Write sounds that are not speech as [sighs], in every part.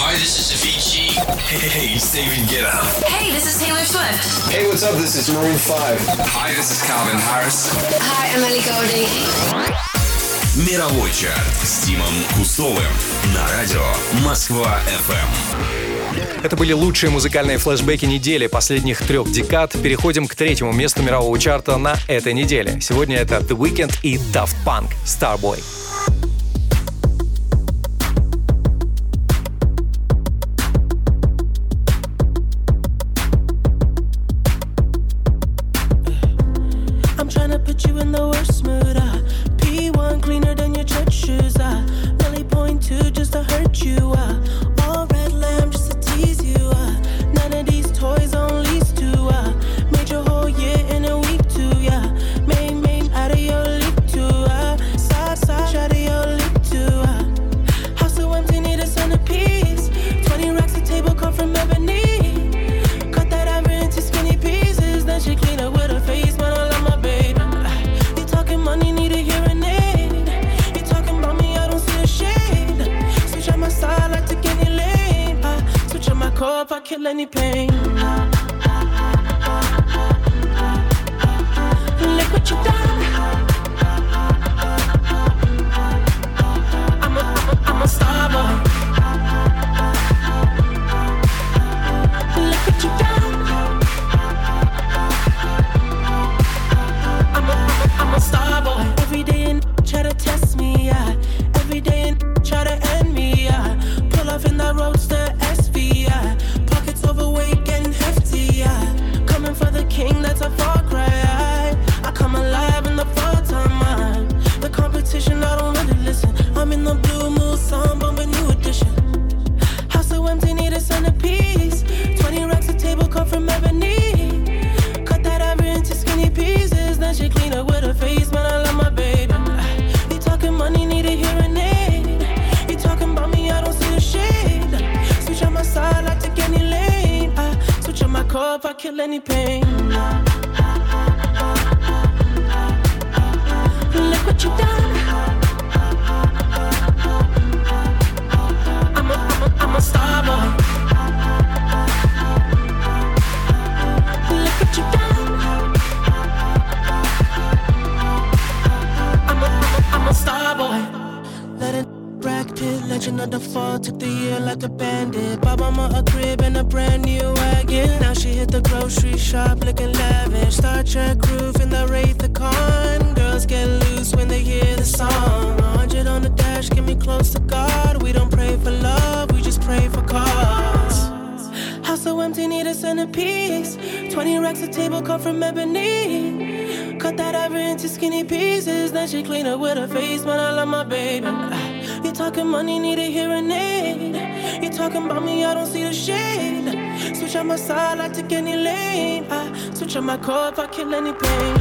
Hi, this is Avicii. Hey, it's David Guetta. Hey, this is Taylor Swift. Hey, what's up? This is Maroon 5. Hi, this is Calvin Harris. Hi, I'm Ellie Goulding. Мировой чарт с Тимом Кустовым на радио Москва FM. Это были лучшие музыкальные флешбеки недели последних трех декад. Переходим к третьему месту мирового чарта на этой неделе. Сегодня это The Weeknd и Daft Punk Starboy. Kill any pain. Kill any pain. Look what you done. 20 a table cut from ebony. Cut that ivory into skinny pieces. Then she clean up with her face, man. I love my baby. [sighs] You talking money, need a hearing aid. You talking about me, I don't see the shade. Switch on my side, I take any lane. I switch on my core if I kill any pain.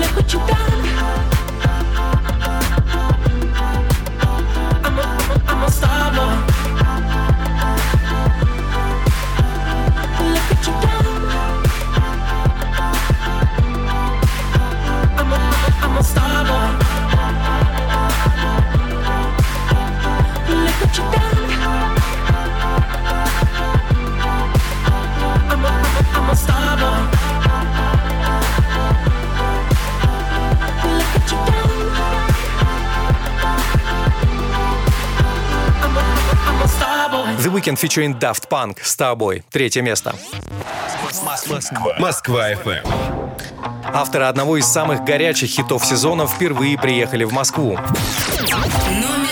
Look what you done. I'm a, I'm a star boy. Weeknd featuring Daft Punk Starboy. Третье место. Москва FM. Авторы одного из самых горячих хитов сезона впервые приехали в Москву. В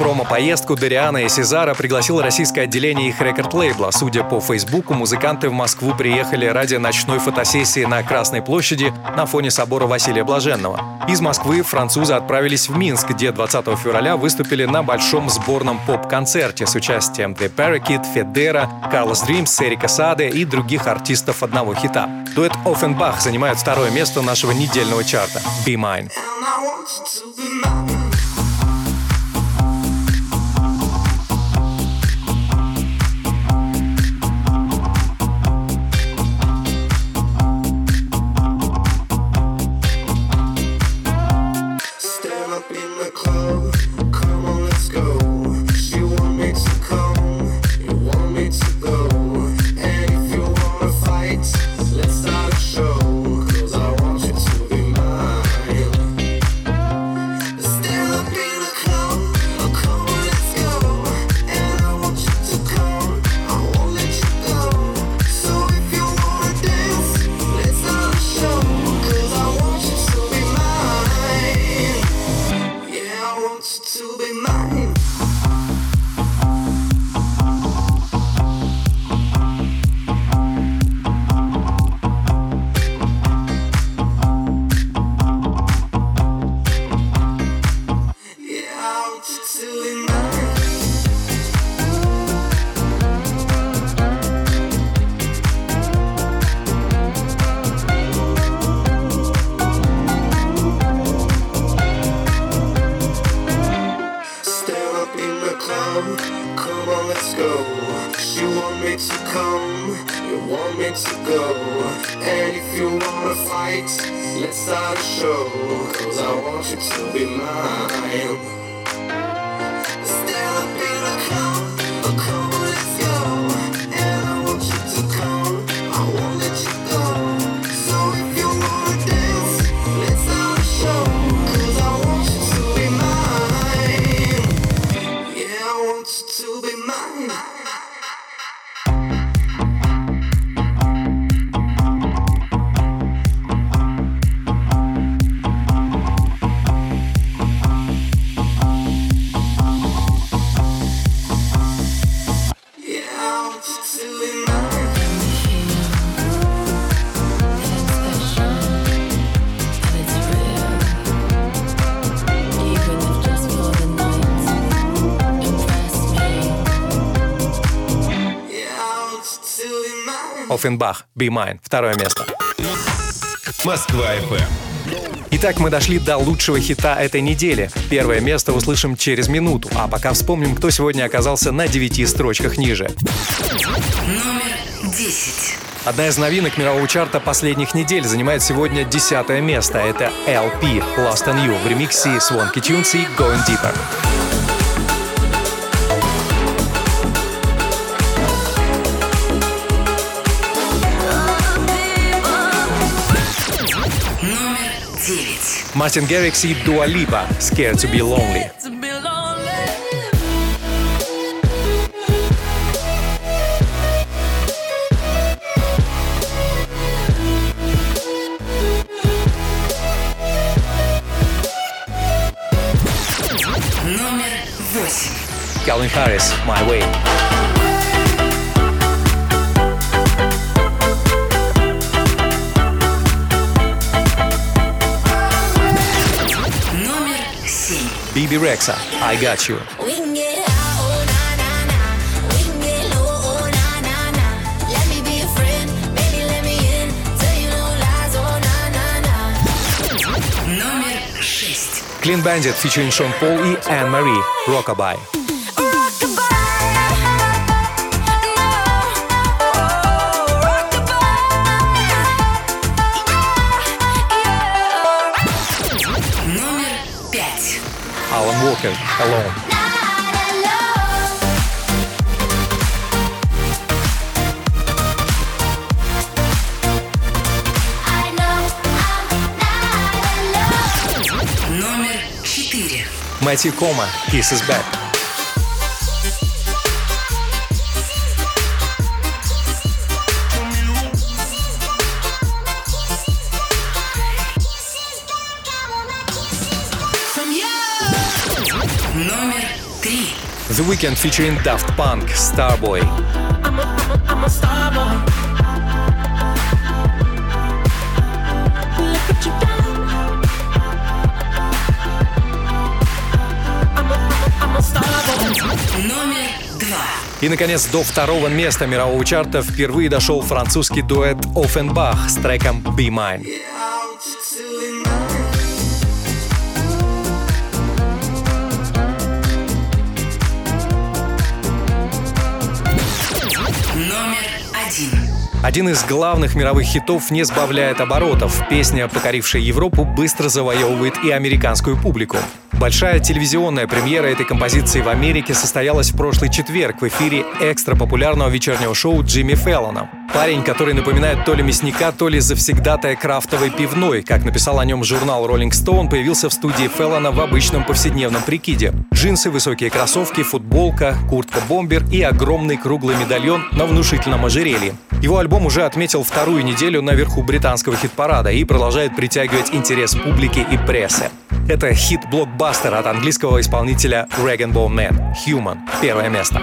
промо-поездку Дариана и Сезара пригласил российское отделение их рекорд-лейбла. Судя по Фейсбуку, музыканты в Москву приехали ради ночной фотосессии на Красной площади на фоне собора Василия Блаженного. Из Москвы французы отправились в Минск, где 20 февраля выступили на большом сборном поп-концерте с участием The Parakeet, Федера, Карлос Дримс, Эрика Саде и других артистов одного хита. Дуэт Оффенбах занимает второе место нашего недельного чарта «Be Mine». love. Let's start show. Cause I want you to be mine. Оффенбах, Be Mine, второе место. Москва FM. Итак, мы дошли до лучшего хита этой недели. Первое место услышим через минуту, а пока вспомним, кто сегодня оказался на девяти строчках ниже. Номер десять. Одна из новинок мирового чарта последних недель занимает сегодня десятое место. Это LP Lost on You в ремиксе Swanky Tunes и Going Deeper. Мартин Геррикс и Дуа Липа «Scared to be Lonely». Номер восемь. Calvin Harris «My Way». baby Rexa. I got you. Clean Bandit featuring Sean Paul и Anne Marie. Rockabye. Уокер «Alone». Номер четыре. Мэтью Кома «Kiss is Back». Номер три. The Weeknd featuring Daft Punk «Starboy». I'm a. I'm a, I'm a star boy. Номер два. И, наконец, до второго места мирового чарта впервые дошел французский дуэт Offenbach с треком «Be Mine». Номер один. Один из главных мировых хитов не сбавляет оборотов. Песня, покорившая Европу, быстро завоевывает и американскую публику. Большая телевизионная премьера этой композиции в Америке состоялась в прошлый четверг в эфире экстра популярного вечернего шоу Джимми Феллона. Парень, который напоминает то ли мясника, то ли завсегдатая крафтовой пивной. Как написал о нем журнал Rolling Stone, появился в студии Феллона в обычном повседневном прикиде. Джинсы, высокие кроссовки, футболка, куртка-бомбер и огромный круглый медальон на внушительном ожерелье. Его альбом уже отметил вторую неделю наверху британского хит-парада и продолжает притягивать интерес публики и прессы. Это хит-блокбастер от английского исполнителя Rag Bone Man «Human» — первое место.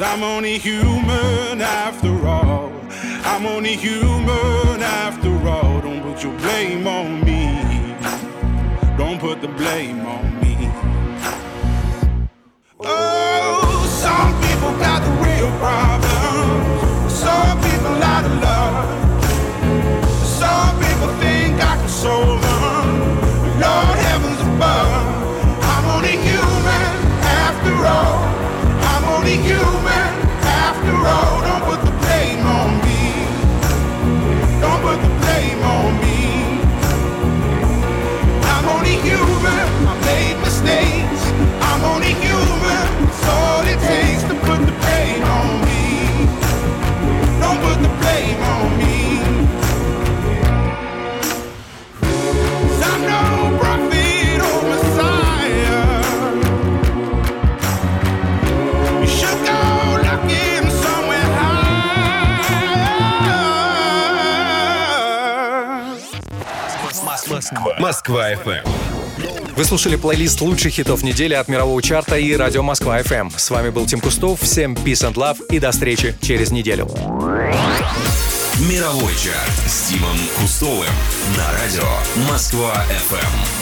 Cause I'm only human after all. I'm only human after all. Don't put your blame on me. Don't put the blame on me. Oh, Москва FM. Вы слушали плейлист лучших хитов недели от мирового чарта и радио Москва FM. С вами был Тим Кустов. Всем peace and love и до встречи через неделю. Мировой чарт с Тимом Кустовым на радио Москва FM.